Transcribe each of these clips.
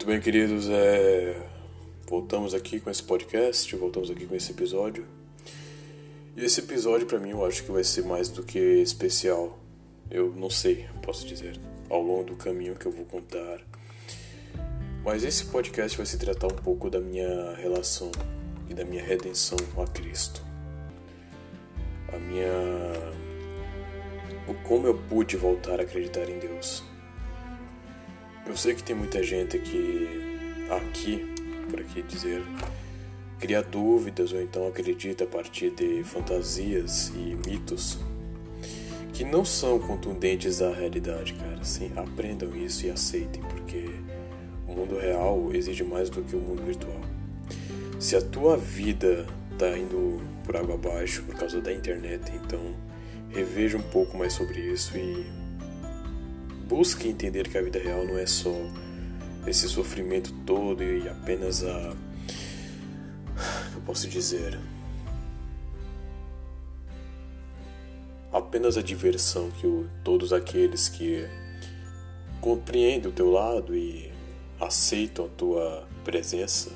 Muito bem, queridos, é... voltamos aqui com esse podcast, voltamos aqui com esse episódio. E esse episódio, para mim, eu acho que vai ser mais do que especial. Eu não sei, posso dizer, ao longo do caminho que eu vou contar. Mas esse podcast vai se tratar um pouco da minha relação e da minha redenção a Cristo. A minha. O como eu pude voltar a acreditar em Deus. Eu sei que tem muita gente que aqui, por aqui dizer, cria dúvidas ou então acredita a partir de fantasias e mitos que não são contundentes à realidade, cara. Sim, aprendam isso e aceitem, porque o mundo real exige mais do que o mundo virtual. Se a tua vida tá indo por água abaixo por causa da internet, então reveja um pouco mais sobre isso e busque entender que a vida real não é só esse sofrimento todo e apenas a. Eu posso dizer. Apenas a diversão que o, todos aqueles que compreendem o teu lado e aceitam a tua presença.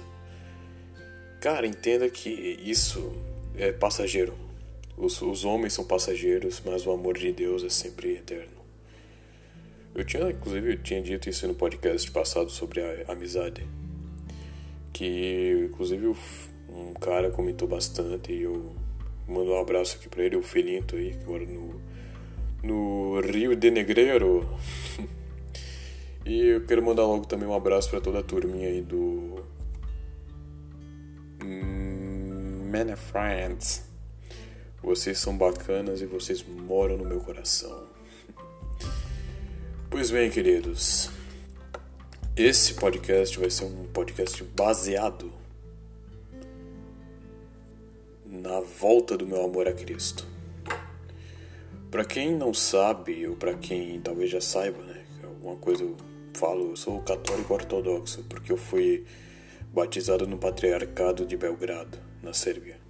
Cara, entenda que isso é passageiro. Os, os homens são passageiros, mas o amor de Deus é sempre eterno. Eu tinha, inclusive, eu tinha dito isso no podcast passado sobre a amizade. Que, inclusive, um cara comentou bastante e eu mando um abraço aqui pra ele, o Felinto aí, que mora no, no Rio de Negreiro. e eu quero mandar logo também um abraço para toda a turminha aí do. Many Friends. Vocês são bacanas e vocês moram no meu coração. Pois bem, queridos, esse podcast vai ser um podcast baseado na volta do meu amor a Cristo. Para quem não sabe, ou para quem talvez já saiba, né, alguma coisa eu falo, eu sou católico ortodoxo, porque eu fui batizado no Patriarcado de Belgrado, na Sérvia.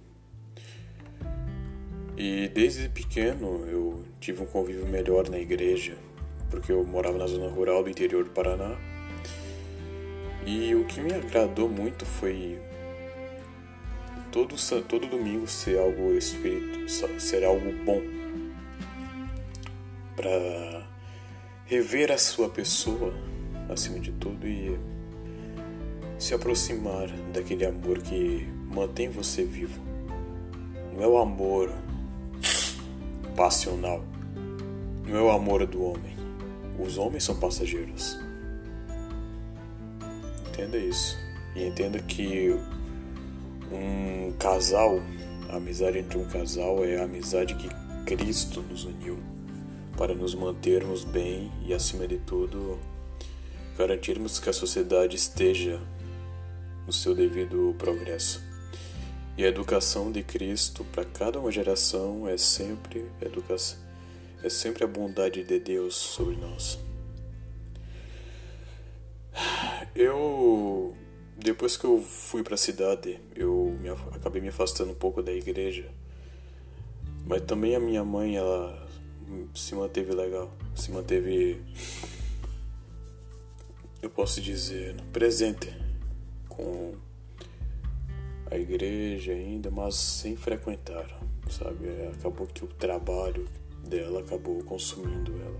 E desde pequeno eu tive um convívio melhor na igreja, porque eu morava na zona rural do interior do Paraná. E o que me agradou muito foi todo, todo domingo ser algo espírito, ser algo bom para rever a sua pessoa acima de tudo e se aproximar daquele amor que mantém você vivo. Não é o amor passional, não é o amor do homem os homens são passageiros. Entenda isso. E entenda que um casal, a amizade entre um casal é a amizade que Cristo nos uniu para nos mantermos bem e, acima de tudo, garantirmos que a sociedade esteja no seu devido progresso. E a educação de Cristo para cada uma geração é sempre educação é sempre a bondade de Deus sobre nós. Eu depois que eu fui para a cidade, eu me, acabei me afastando um pouco da igreja. Mas também a minha mãe, ela se manteve legal, se manteve eu posso dizer, presente com a igreja ainda, mas sem frequentar, sabe? Acabou que o trabalho dela acabou consumindo ela.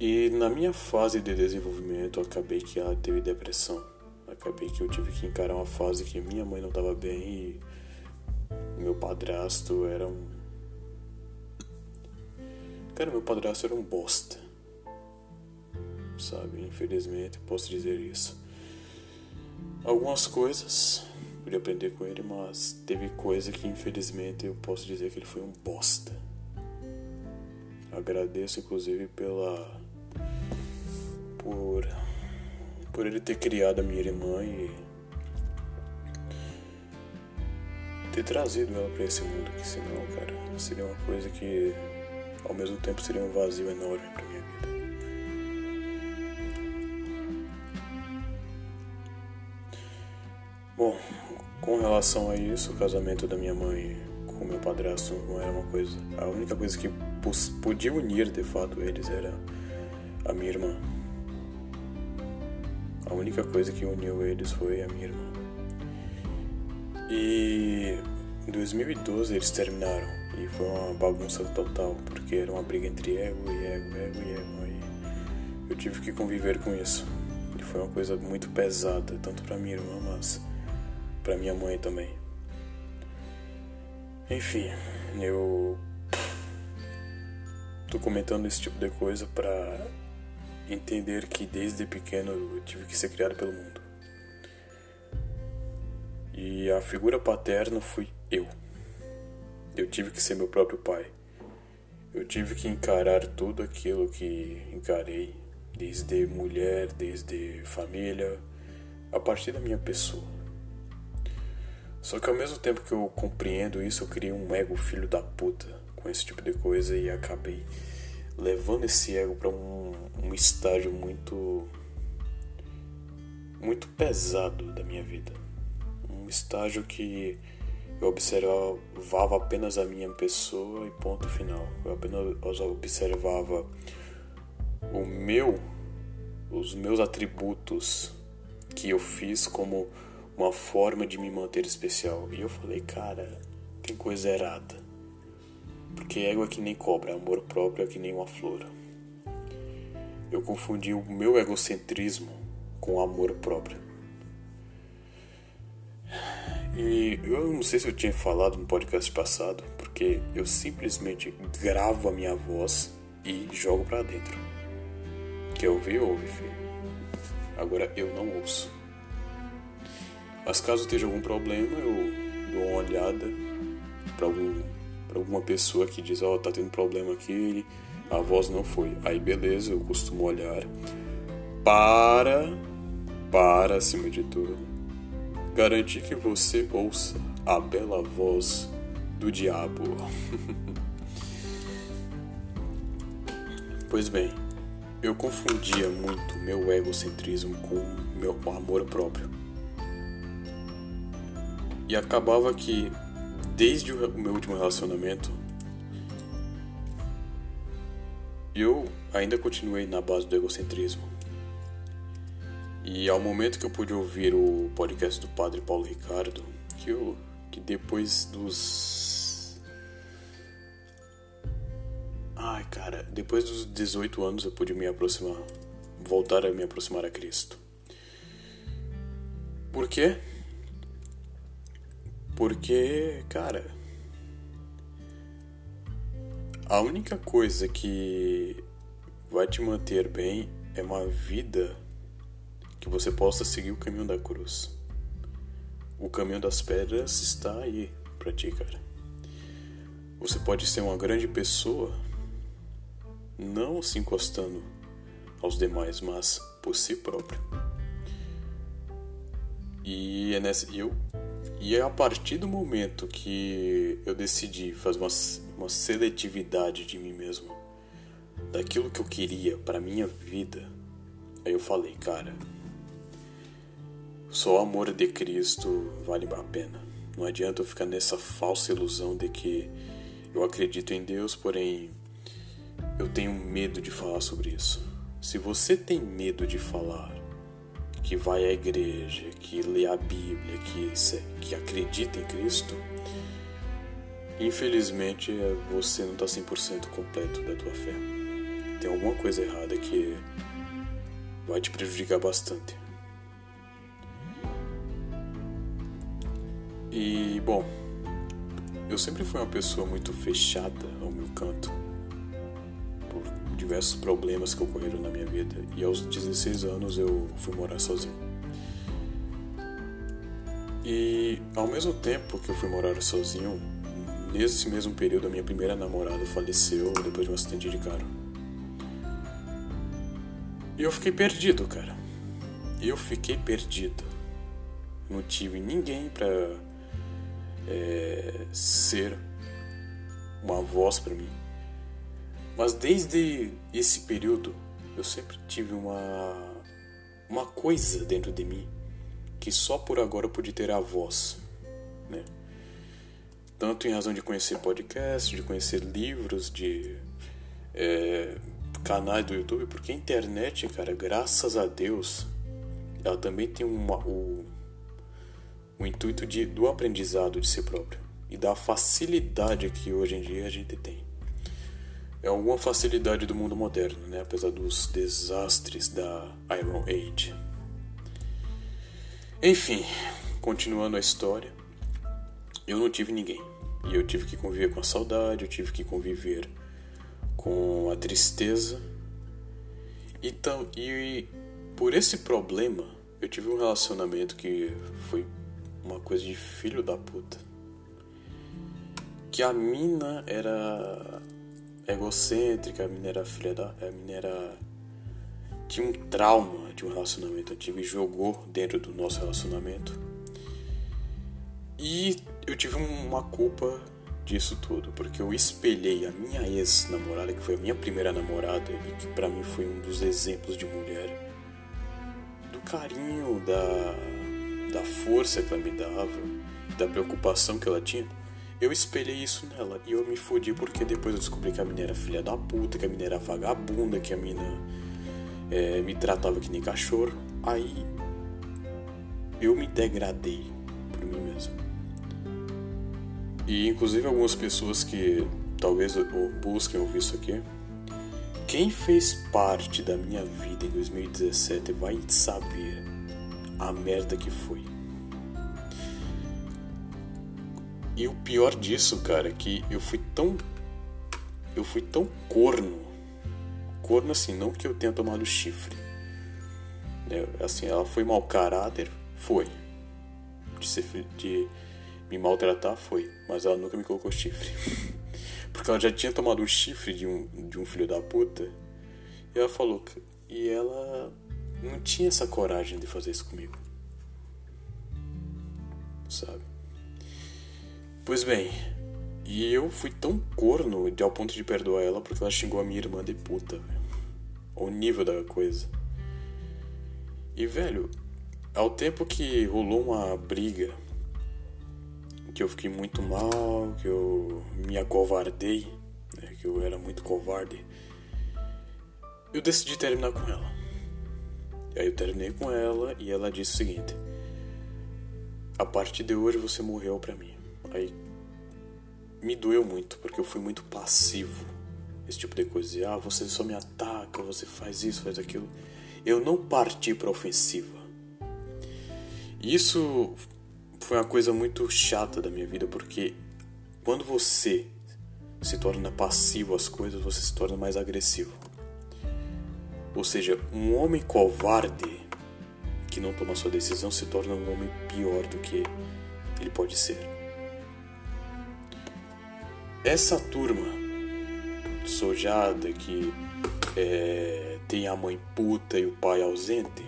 E na minha fase de desenvolvimento, acabei que ela teve depressão. Acabei que eu tive que encarar uma fase que minha mãe não estava bem e meu padrasto era um. Cara, meu padrasto era um bosta. Sabe? Infelizmente, posso dizer isso. Algumas coisas pude aprender com ele, mas teve coisa que infelizmente eu posso dizer que ele foi um bosta. Agradeço inclusive pela por por ele ter criado a minha irmã e ter trazido ela para esse mundo, que senão, cara, seria uma coisa que ao mesmo tempo seria um vazio enorme para minha vida. Bom, com relação a isso, o casamento da minha mãe com meu padrasto não era uma coisa. A única coisa que podia unir de fato eles era a minha irmã. A única coisa que uniu eles foi a minha irmã. E em 2012 eles terminaram e foi uma bagunça total, porque era uma briga entre ego e ego, ego e ego. Aí eu tive que conviver com isso. E foi uma coisa muito pesada, tanto para minha irmã, mas para minha mãe também. Enfim, eu tô comentando esse tipo de coisa para entender que desde pequeno eu tive que ser criado pelo mundo. E a figura paterna fui eu. Eu tive que ser meu próprio pai. Eu tive que encarar tudo aquilo que encarei, desde mulher, desde família, a partir da minha pessoa. Só que ao mesmo tempo que eu compreendo isso, eu criei um ego filho da puta com esse tipo de coisa e acabei levando esse ego para um, um estágio muito muito pesado da minha vida. Um estágio que eu observava apenas a minha pessoa e ponto final. Eu apenas observava o meu os meus atributos que eu fiz como uma forma de me manter especial. E eu falei cara tem coisa errada porque ego é que nem cobra, amor próprio é que nem uma flor. Eu confundi o meu egocentrismo com o amor próprio. E eu não sei se eu tinha falado no podcast passado, porque eu simplesmente gravo a minha voz e jogo para dentro. Quer ouvir, ouve, filho. Agora eu não ouço. Mas caso esteja algum problema, eu dou uma olhada para algum para alguma pessoa que diz, ó, oh, tá tendo problema aqui, a voz não foi. Aí beleza, eu costumo olhar para, para acima de tudo, garantir que você ouça a bela voz do diabo. pois bem, eu confundia muito meu egocentrismo com meu amor próprio. E acabava que desde o meu último relacionamento, eu ainda continuei na base do egocentrismo. E ao momento que eu pude ouvir o podcast do Padre Paulo Ricardo, que eu que depois dos Ai, cara, depois dos 18 anos eu pude me aproximar, voltar a me aproximar a Cristo. Por quê? Porque, cara, a única coisa que vai te manter bem é uma vida que você possa seguir o caminho da cruz. O caminho das pedras está aí para ti, cara. Você pode ser uma grande pessoa, não se encostando aos demais, mas por si próprio. E é nessa, eu e é a partir do momento que eu decidi fazer uma, uma seletividade de mim mesmo, daquilo que eu queria para minha vida, aí eu falei, cara, só o amor de Cristo vale a pena. Não adianta eu ficar nessa falsa ilusão de que eu acredito em Deus, porém eu tenho medo de falar sobre isso. Se você tem medo de falar que vai à igreja, que lê a Bíblia, que, que acredita em Cristo, infelizmente você não está 100% completo da tua fé. Tem alguma coisa errada que vai te prejudicar bastante. E, bom, eu sempre fui uma pessoa muito fechada ao meu canto diversos problemas que ocorreram na minha vida e aos 16 anos eu fui morar sozinho. E ao mesmo tempo que eu fui morar sozinho, nesse mesmo período a minha primeira namorada faleceu depois de um acidente de carro. E eu fiquei perdido, cara. Eu fiquei perdido. Não tive ninguém pra é, ser uma voz para mim. Mas desde esse período eu sempre tive uma uma coisa dentro de mim que só por agora eu pude ter a voz, né? Tanto em razão de conhecer podcasts, de conhecer livros, de é, canais do YouTube, porque a internet, cara, graças a Deus, ela também tem uma, o, o intuito de, do aprendizado de si próprio e da facilidade que hoje em dia a gente tem. É alguma facilidade do mundo moderno, né? apesar dos desastres da Iron Age. Enfim, continuando a história, eu não tive ninguém. E eu tive que conviver com a saudade, eu tive que conviver com a tristeza. E, tam, e por esse problema, eu tive um relacionamento que foi uma coisa de filho da puta. Que a mina era egocêntrica, a mina era filha da. A mina era. Tinha um trauma de um relacionamento antigo e jogou dentro do nosso relacionamento. E eu tive uma culpa disso tudo, porque eu espelhei a minha ex-namorada, que foi a minha primeira namorada e que para mim foi um dos exemplos de mulher, do carinho, da, da força que ela me dava, da preocupação que ela tinha. Eu espelhei isso nela e eu me fodi porque depois eu descobri que a mina era filha da puta, que a mina era vagabunda, que a mina é, me tratava que nem cachorro. Aí eu me degradei por mim mesmo. E inclusive algumas pessoas que talvez busquem ouvir isso aqui. Quem fez parte da minha vida em 2017 vai saber a merda que foi. E o pior disso, cara, é que eu fui tão. Eu fui tão corno. Corno assim, não que eu tenha tomado chifre. É, assim, ela foi mau caráter? Foi. De ser. De, me maltratar foi, mas ela nunca me colocou chifre. Porque ela já tinha tomado um chifre de um, de um filho da puta. E ela falou. E ela não tinha essa coragem de fazer isso comigo. Sabe? Pois bem, e eu fui tão corno de ao ponto de perdoar ela porque ela xingou a minha irmã de puta, velho. O nível da coisa. E, velho, ao tempo que rolou uma briga que eu fiquei muito mal, que eu me acovardei, né, que eu era muito covarde, eu decidi terminar com ela. E aí eu terminei com ela e ela disse o seguinte: A partir de hoje você morreu para mim. Aí me doeu muito, porque eu fui muito passivo. Esse tipo de coisa. ah, você só me ataca, você faz isso, faz aquilo. Eu não parti para ofensiva. Isso foi uma coisa muito chata da minha vida, porque quando você se torna passivo às coisas, você se torna mais agressivo. Ou seja, um homem covarde que não toma sua decisão se torna um homem pior do que ele pode ser. Essa turma sojada que é, tem a mãe puta e o pai ausente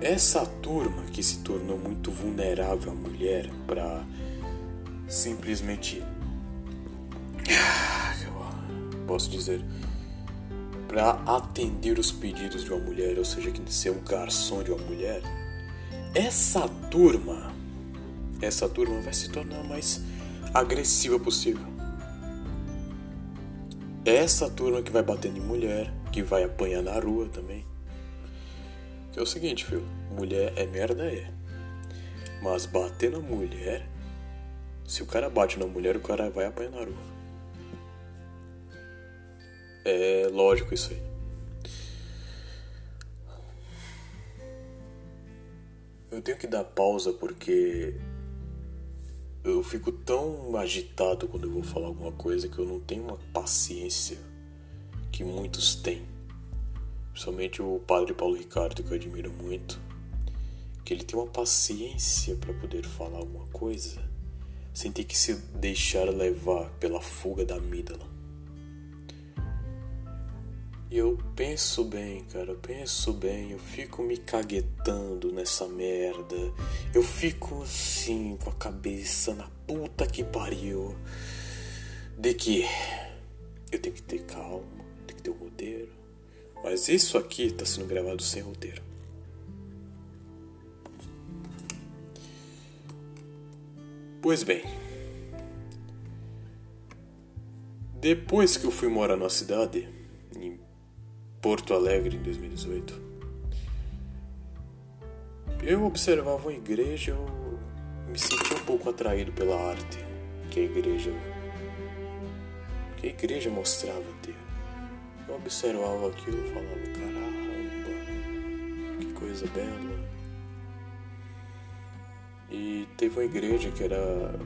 essa turma que se tornou muito vulnerável à mulher para simplesmente posso dizer para atender os pedidos de uma mulher, ou seja, que ser um garçom de uma mulher, essa turma, essa turma vai se tornar mais agressiva possível. Essa turma que vai batendo em mulher, que vai apanhar na rua também. Que é o seguinte, filho. Mulher é merda, é. Mas bater na mulher. Se o cara bate na mulher, o cara vai apanhar na rua. É lógico isso aí. Eu tenho que dar pausa porque eu fico tão agitado quando eu vou falar alguma coisa que eu não tenho uma paciência que muitos têm principalmente o padre Paulo Ricardo, que eu admiro muito, que ele tem uma paciência para poder falar alguma coisa sem ter que se deixar levar pela fuga da amígdala. E eu penso bem, cara, eu penso bem, eu fico me caguetando nessa merda. Eu fico assim, com a cabeça na puta que pariu. De que eu tenho que ter calma, tenho que ter um roteiro mas isso aqui está sendo gravado sem roteiro. Pois bem, depois que eu fui morar na cidade, Porto Alegre em 2018. Eu observava a igreja, eu me sentia um pouco atraído pela arte que a igreja que a igreja mostrava ter. Eu observava aquilo falava, caramba, que coisa bela. E teve uma igreja que era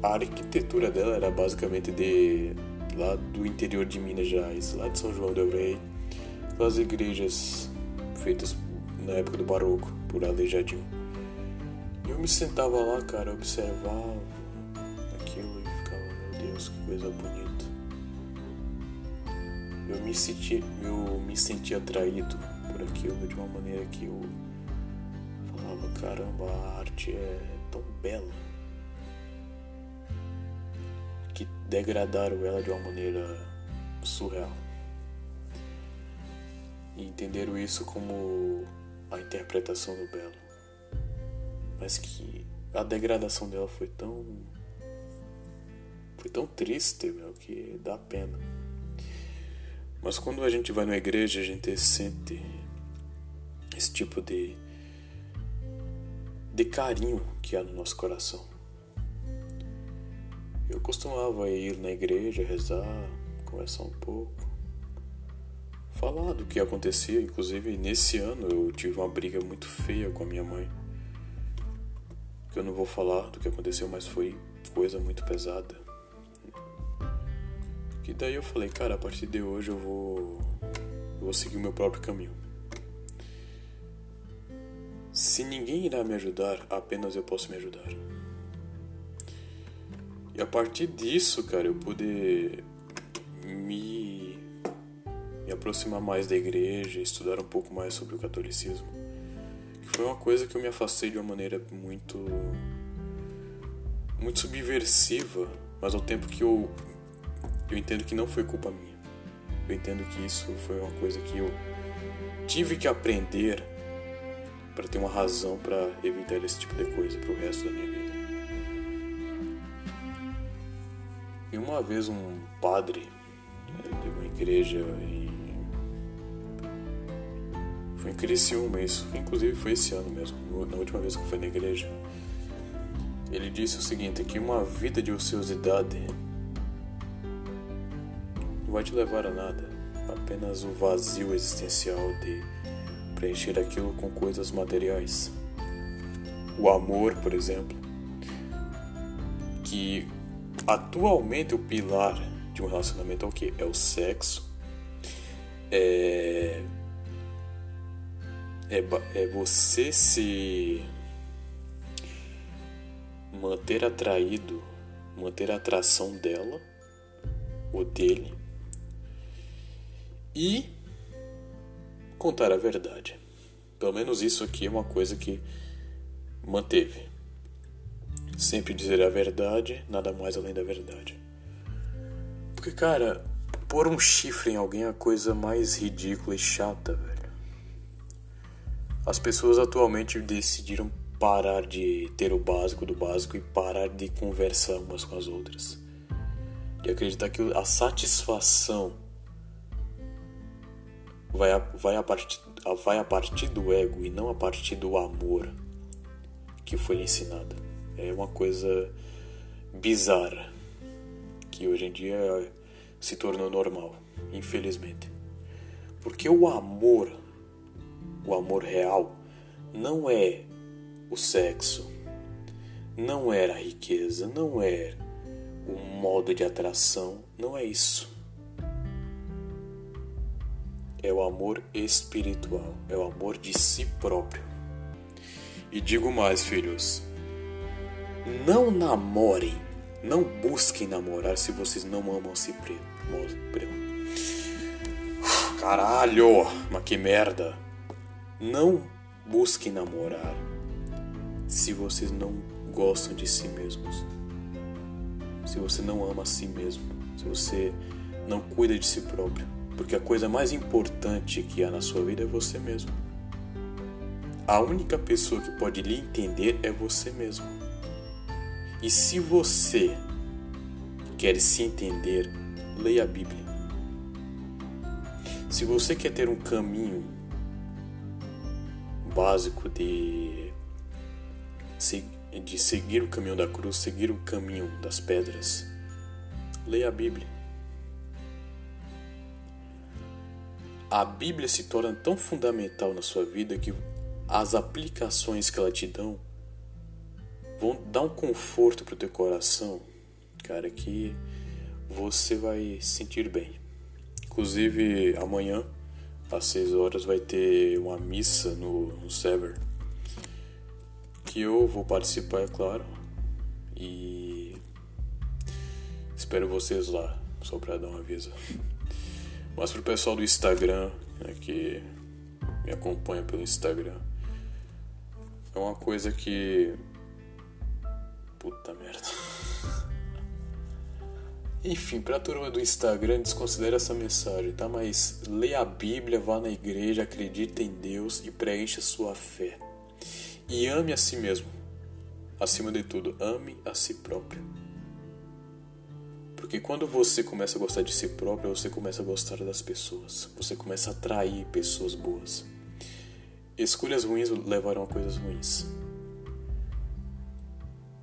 a arquitetura dela era basicamente de lá do interior de Minas Gerais, lá de São João del Rei, aquelas igrejas feitas na época do Barroco, por Aleijadinho. Eu me sentava lá, cara, observava aquilo e ficava, meu Deus, que coisa bonita. Eu me senti, eu me senti atraído por aquilo de uma maneira que eu falava, caramba, a arte é tão bela degradaram ela de uma maneira surreal. E entenderam isso como a interpretação do belo. Mas que a degradação dela foi tão. Foi tão triste, meu, que dá pena. Mas quando a gente vai na igreja, a gente sente esse tipo de. de carinho que há no nosso coração. Eu costumava ir na igreja, rezar, conversar um pouco falar do que acontecia. Inclusive, nesse ano eu tive uma briga muito feia com a minha mãe. Que eu não vou falar do que aconteceu, mas foi coisa muito pesada. Que daí eu falei, cara, a partir de hoje eu vou, eu vou seguir o meu próprio caminho. Se ninguém irá me ajudar, apenas eu posso me ajudar. E a partir disso, cara, eu pude me me aproximar mais da igreja, estudar um pouco mais sobre o catolicismo. Que foi uma coisa que eu me afastei de uma maneira muito muito subversiva, mas ao tempo que eu eu entendo que não foi culpa minha. Eu entendo que isso foi uma coisa que eu tive que aprender para ter uma razão para evitar esse tipo de coisa pro resto da minha vida. Uma vez um padre né, de uma igreja em foi em Criciúma isso, inclusive foi esse ano mesmo, na última vez que fui na igreja. Ele disse o seguinte, que uma vida de ociosidade não vai te levar a nada, apenas o vazio existencial de preencher aquilo com coisas materiais. O amor, por exemplo, que atualmente o pilar de um relacionamento é o que? É o sexo, é é, é você se manter atraído, manter a atração dela ou dele e contar a verdade. Pelo menos isso aqui é uma coisa que manteve. Sempre dizer a verdade, nada mais além da verdade. Porque, cara, pôr um chifre em alguém é a coisa mais ridícula e chata, velho. As pessoas atualmente decidiram parar de ter o básico do básico e parar de conversar umas com as outras. De acreditar que a satisfação vai a, vai a, partir, vai a partir do ego e não a partir do amor que foi ensinada. É uma coisa bizarra que hoje em dia se tornou normal, infelizmente. Porque o amor o amor real não é o sexo, não era a riqueza, não é o modo de atração, não é isso. É o amor espiritual, é o amor de si próprio. E digo mais, filhos: não namorem, não busquem namorar se vocês não amam si próprios. Caralho, mas que merda! Não busquem namorar se vocês não gostam de si mesmos. Se você não ama a si mesmo, se você não cuida de si próprio, porque a coisa mais importante que há na sua vida é você mesmo. A única pessoa que pode lhe entender é você mesmo. E se você quer se entender, leia a Bíblia. Se você quer ter um caminho básico de, de seguir o caminho da cruz, seguir o caminho das pedras, leia a Bíblia. A Bíblia se torna tão fundamental na sua vida que as aplicações que ela te dão vão dar um conforto pro teu coração, cara, que você vai sentir bem. Inclusive, amanhã, às 6 horas, vai ter uma missa no, no Sever. Que eu vou participar, é claro. E espero vocês lá, só pra dar um aviso. Mas pro pessoal do Instagram, né, que me acompanha pelo Instagram, é uma coisa que. Puta merda. Enfim, pra turma do Instagram, desconsidera essa mensagem, tá? Mas lê a Bíblia, vá na igreja, acredite em Deus e preencha sua fé. E ame a si mesmo. Acima de tudo, ame a si próprio. Porque quando você começa a gostar de si próprio, você começa a gostar das pessoas. Você começa a atrair pessoas boas. Escolhas ruins levarão a coisas ruins.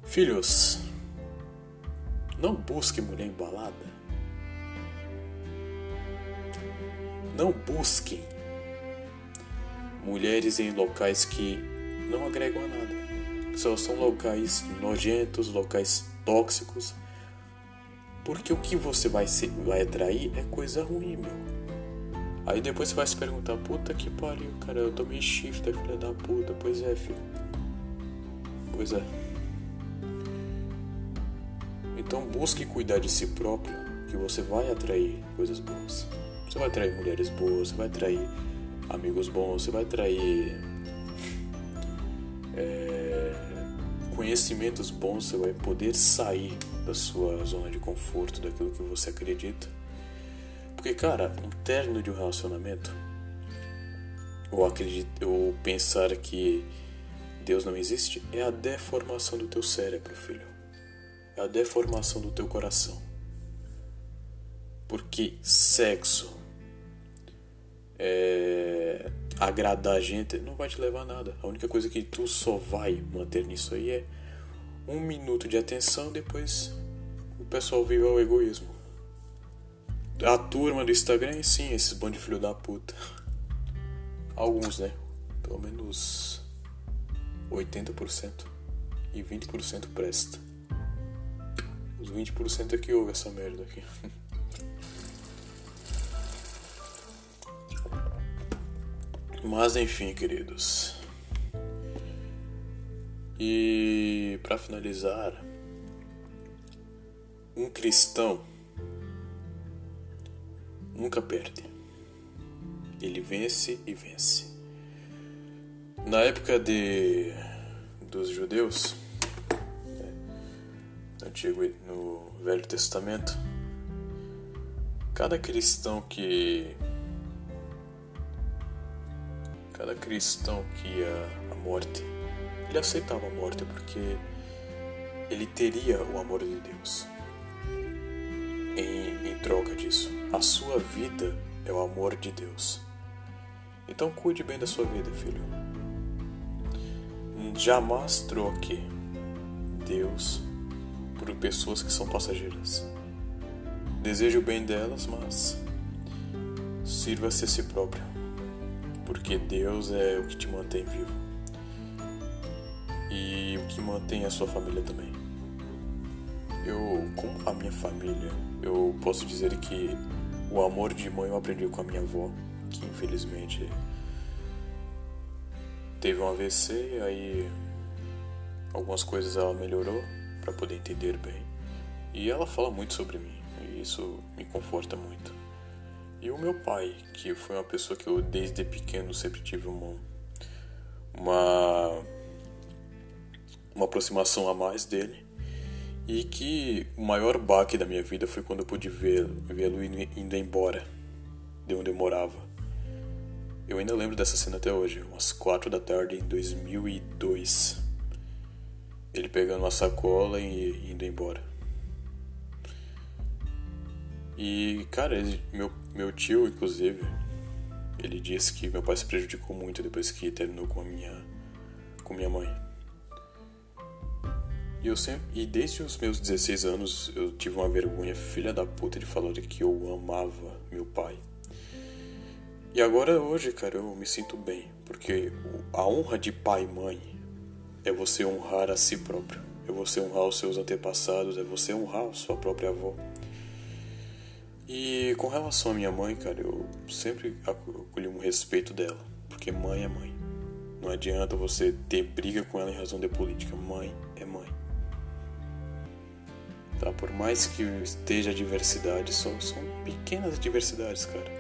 Filhos, não busque mulher embalada. Não busquem mulheres em locais que não agregam a nada. Só são locais nojentos, locais tóxicos. Porque o que você vai, ser, vai atrair é coisa ruim, meu. Aí depois você vai se perguntar, puta que pariu, cara, eu tomei chifre, filha da puta. Pois é, filho. Pois é. Então busque cuidar de si próprio, que você vai atrair coisas boas. Você vai atrair mulheres boas, você vai atrair amigos bons, você vai atrair é, conhecimentos bons, você vai poder sair da sua zona de conforto, daquilo que você acredita. Porque, cara, um término de um relacionamento, ou, acreditar, ou pensar que Deus não existe, é a deformação do teu cérebro, filho é a deformação do teu coração. Porque sexo é, agradar a gente não vai te levar a nada. A única coisa que tu só vai manter nisso aí é um minuto de atenção, depois o pessoal vive ao egoísmo. A turma do Instagram, sim, esses bando de filho da puta. Alguns, né? Pelo menos 80% e 20% presta. Os 20% é que ouve essa merda aqui. Mas enfim, queridos. E para finalizar, um cristão nunca perde. Ele vence e vence. Na época de dos judeus, Antigo no Velho Testamento, cada cristão que cada cristão que ia à morte, ele aceitava a morte porque ele teria o amor de Deus. Em, em troca disso, a sua vida é o amor de Deus. Então cuide bem da sua vida, filho. Jamais troque Deus por pessoas que são passageiras. Deseje o bem delas, mas sirva-se a si próprio, porque Deus é o que te mantém vivo e o que mantém a sua família também. Eu, com a minha família, eu posso dizer que o amor de mãe eu aprendi com a minha avó, que infelizmente teve um AVC, aí algumas coisas ela melhorou, para poder entender bem. E ela fala muito sobre mim, e isso me conforta muito. E o meu pai, que foi uma pessoa que eu desde pequeno sempre tive uma uma, uma aproximação a mais dele. E que o maior baque da minha vida foi quando eu pude vê-lo vê indo embora de onde eu morava. Eu ainda lembro dessa cena até hoje, umas quatro da tarde em 2002 ele pegando uma sacola e indo embora. E, cara, ele, meu, meu tio, inclusive, Ele disse que meu pai se prejudicou muito depois que terminou com a minha com minha mãe. E eu sempre e desde os meus 16 anos eu tive uma vergonha filha da puta de falar que eu amava meu pai. E agora hoje, cara, eu me sinto bem, porque a honra de pai e mãe é você honrar a si próprio, é você honrar os seus antepassados, é você honrar a sua própria avó. E com relação à minha mãe, cara, eu sempre acolhi um respeito dela, porque mãe é mãe. Não adianta você ter briga com ela em razão de política. Mãe é mãe. Tá? Por mais que esteja diversidade, são, são pequenas diversidades, cara.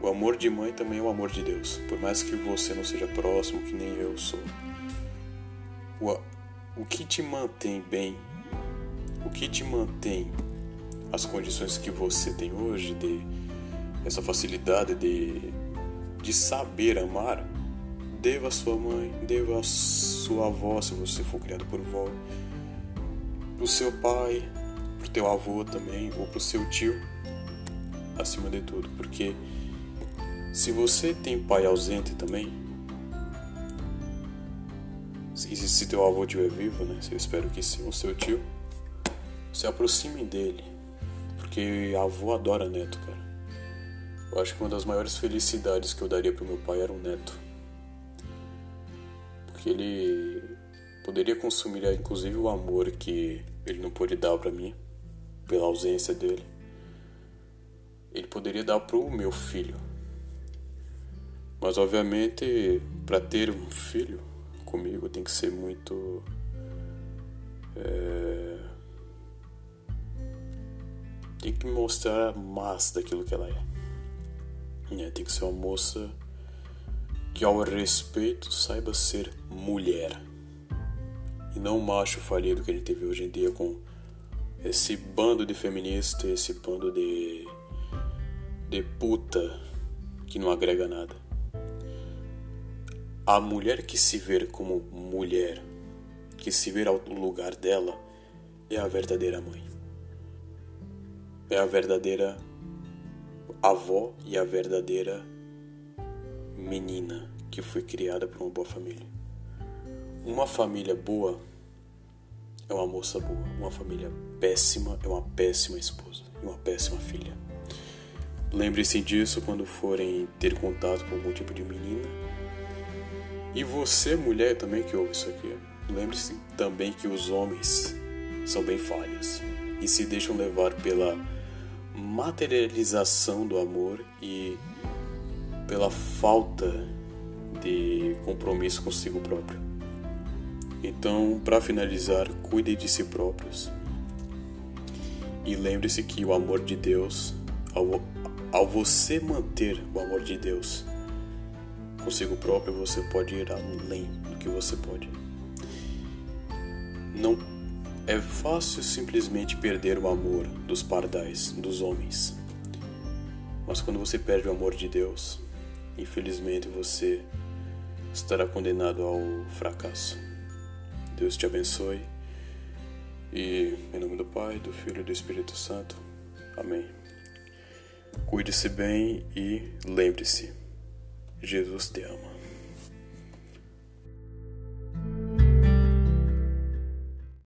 O amor de mãe também é o amor de Deus. Por mais que você não seja próximo, que nem eu sou. O, o que te mantém bem, o que te mantém as condições que você tem hoje, de essa facilidade de, de saber amar, deva a sua mãe, deva a sua avó, se você for criado por avó, pro seu pai, pro teu avô também, ou pro seu tio, acima de tudo, porque se você tem pai ausente também, e se teu avô estiver vivo, né? Eu espero que sim, o seu tio, se aproxime dele, porque avô adora neto, cara. Eu acho que uma das maiores felicidades que eu daria pro meu pai era um neto. Porque ele poderia consumir inclusive o amor que ele não pôde dar para mim pela ausência dele. Ele poderia dar pro meu filho. Mas obviamente, para ter um filho comigo tem que ser muito é tem que mostrar mais daquilo que ela é. é. Tem que ser uma moça que, ao respeito, saiba ser mulher. E não o macho falido que ele teve hoje em dia com esse bando de feministas, esse bando de. de puta que não agrega nada. A mulher que se vê como mulher, que se vê ao lugar dela, é a verdadeira mãe é a verdadeira avó e a verdadeira menina que foi criada por uma boa família. Uma família boa é uma moça boa, uma família péssima é uma péssima esposa e uma péssima filha. Lembre-se disso quando forem ter contato com algum tipo de menina. E você, mulher, também que ouve isso aqui, lembre-se também que os homens são bem falhos e se deixam levar pela materialização do amor e pela falta de compromisso consigo próprio. Então, para finalizar, cuide de si próprios. E lembre-se que o amor de Deus, ao, ao você manter o amor de Deus consigo próprio, você pode ir além do que você pode. Não é fácil simplesmente perder o amor dos pardais, dos homens. Mas quando você perde o amor de Deus, infelizmente você estará condenado ao fracasso. Deus te abençoe. E em nome do Pai, do Filho e do Espírito Santo. Amém. Cuide-se bem e lembre-se: Jesus te ama.